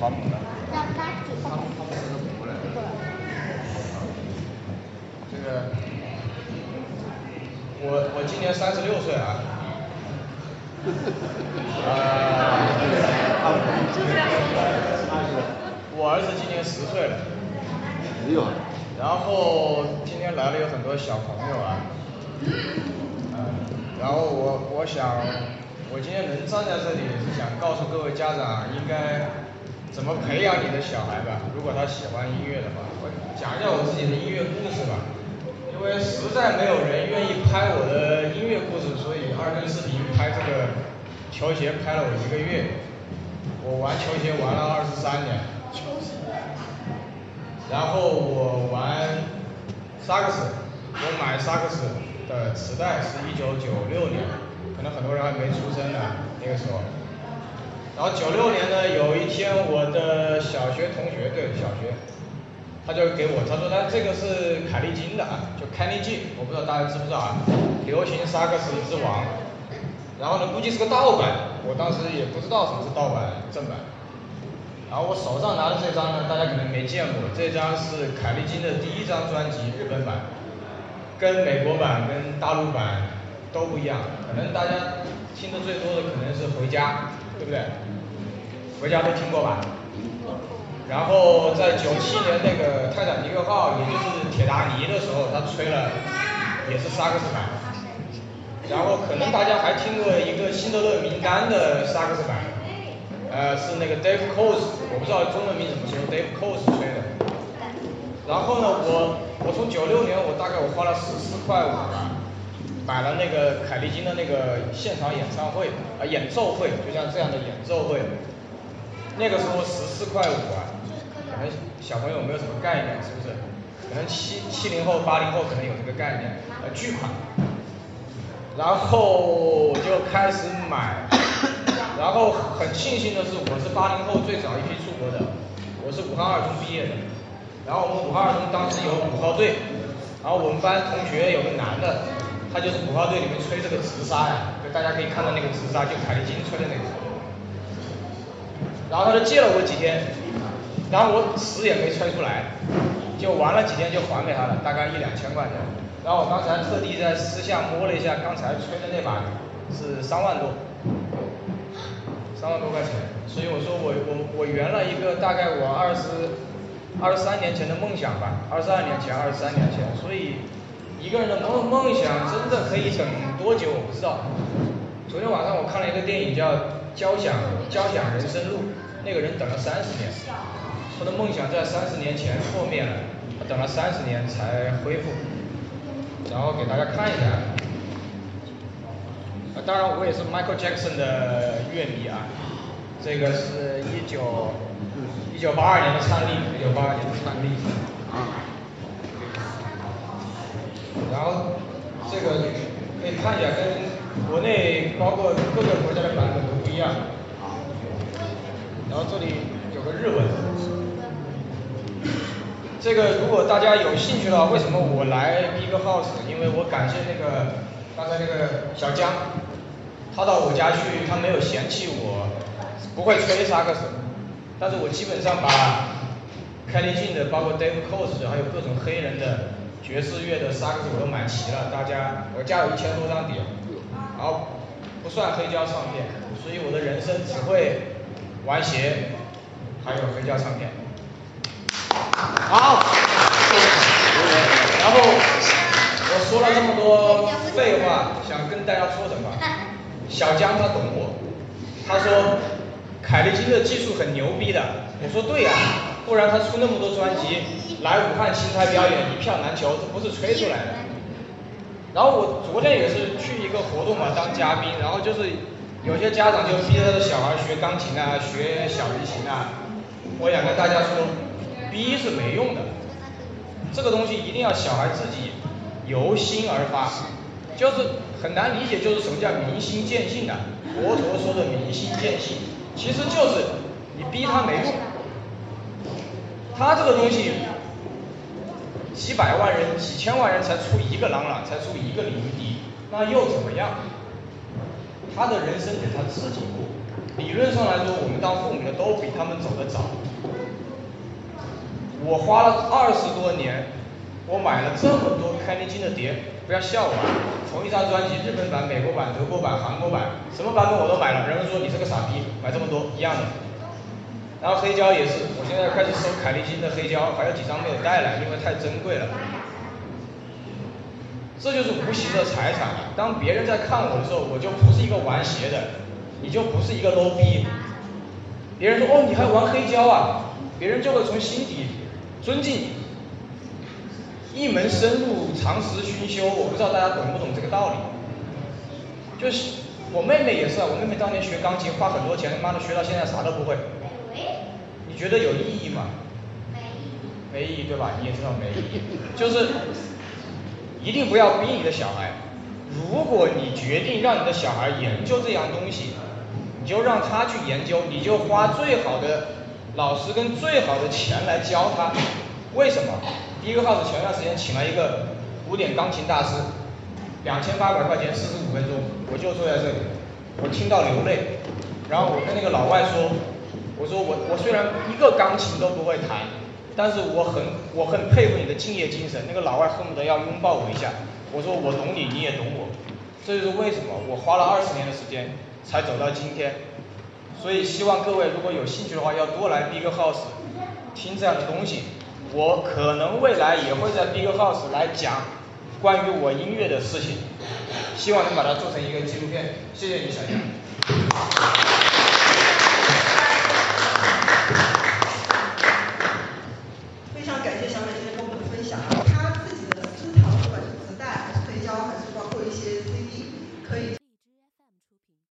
发梦了。让他主他们他们是怎么来的？这个，我我今年三十六岁啊。呃，我儿子今年十岁了。没有。然后今天来了有很多小朋友啊。嗯，然后我我想，我今天能站在这里是想告诉各位家长应该怎么培养你的小孩吧，如果他喜欢音乐的话，我讲一下我自己的音乐故事吧。因为实在没有人愿意拍我的音乐故事，所以二更视频拍这个球鞋拍了我一个月。我玩球鞋玩了二十三年。球鞋然后我玩萨克斯，我买萨克斯的磁带是一九九六年，可能很多人还没出生呢那个时候。然后九六年呢有一天我的小学同学对小学，他就给我他说他这个是凯利金的啊，就 Kenny G，我不知道大家知不知道啊，流行萨克斯之王。然后呢估计是个盗版，我当时也不知道什么是盗版正版。然后我手上拿的这张呢，大家可能没见过，这张是凯利金的第一张专辑日本版，跟美国版跟大陆版都不一样，可能大家听的最多的可能是回家，对不对？回家都听过吧？然后在九七年那个泰坦尼克号，也就是铁达尼的时候，他吹了也是萨克斯版。然后可能大家还听过一个辛德勒名单的萨克斯版。呃，是那个 Dave Coles，我不知道中文名怎么说，Dave Coles 吹的。然后呢，我我从九六年，我大概我花了十四块五啊，买了那个凯利金的那个现场演唱会啊演奏会，就像这样的演奏会。那个时候十四块五啊，可能小朋友没有什么概念，是不是？可能七七零后八零后可能有这个概念，呃巨款。然后我就开始买。然后很庆幸的是，我是八零后最早一批出国的，我是武汉二中毕业的。然后我们武汉二中当时有五号队，然后我们班同学有个男的，他就是五号队里面吹这个直沙呀，就大家可以看到那个直沙，就凯利金吹的那个。然后他就借了我几天，然后我死也没吹出来，就玩了几天就还给他了，大概一两千块钱。然后我刚才特地在私下摸了一下，刚才吹的那把是三万多。三万多块钱，所以我说我我我圆了一个大概我二十二十三年前的梦想吧，二十二年前二十三年前，所以一个人的梦梦想真的可以等多久我不知道。昨天晚上我看了一个电影叫《交响交响人生路》，那个人等了三十年，他的梦想在三十年前破灭了，他等了三十年才恢复，然后给大家看一下。当然我也是 Michael Jackson 的乐迷啊，这个是一九一九八二年的唱例，一九八二年的唱例。然后这个可以看一下，跟国内包括各个国家的版本都不一样。然后这里有个日文。这个如果大家有兴趣的话，为什么我来 Big House？因为我感谢那个刚才那个小江。他到我家去，他没有嫌弃我不会吹萨克斯，但是我基本上把凯利金的，包括 Dave c o s 还有各种黑人的爵士乐的萨克斯我都买齐了。大家，我家有一千多张碟，然后不算黑胶唱片，所以我的人生只会玩鞋，还有黑胶唱片。好，然后我说了这么多废话，想跟大家说什么？小江他懂我，他说凯利金的技术很牛逼的，我说对呀，不然他出那么多专辑，来武汉青台表演一票难求，这不是吹出来的。然后我昨天也是去一个活动嘛，当嘉宾，然后就是有些家长就逼着他的小孩学钢琴啊，学小提琴啊，我想跟大家说，逼是没用的，这个东西一定要小孩自己由心而发。就是很难理解，就是什么叫明心见性啊？佛陀说的明心见性，其实就是你逼他没用。他这个东西，几百万人、几千万人才出一个朗朗，才出一个李云迪，那又怎么样？他的人生得他自己过，理论上来说，我们当父母的都比他们走得早。我花了二十多年，我买了这么多凯尼金的碟，不要笑我啊！同一张专辑，日本版、美国版、德国版、韩国版，什么版本我都买了。人们说你是个傻逼，买这么多一样的。然后黑胶也是，我现在开始收凯利金的黑胶，还有几张没有带来，因为太珍贵了。这就是无形的财产。当别人在看我的时候，我就不是一个玩鞋的，你就不是一个 low 逼。别人说哦，你还玩黑胶啊？别人就会从心底尊敬你。一门深入，长时熏修，我不知道大家懂不懂这个道理。就是我妹妹也是啊，我妹妹当年学钢琴花很多钱，他妈的学到现在啥都不会。你觉得有意义吗？没意义。没意义对吧？你也知道没意义，就是。一定不要逼你的小孩。如果你决定让你的小孩研究这样东西，你就让他去研究，你就花最好的老师跟最好的钱来教他。为什么？第一个号子前段时间请了一个古典钢琴大师，两千八百块钱四十五分钟，我就坐在这里，我听到流泪。然后我跟那个老外说，我说我我虽然一个钢琴都不会弹。但是我很我很佩服你的敬业精神，那个老外恨不得要拥抱我一下。我说我懂你，你也懂我，这就是为什么我花了二十年的时间才走到今天。所以希望各位如果有兴趣的话，要多来 Big House 听这样的东西。我可能未来也会在 Big House 来讲关于我音乐的事情，希望能把它做成一个纪录片。谢谢你，小杨。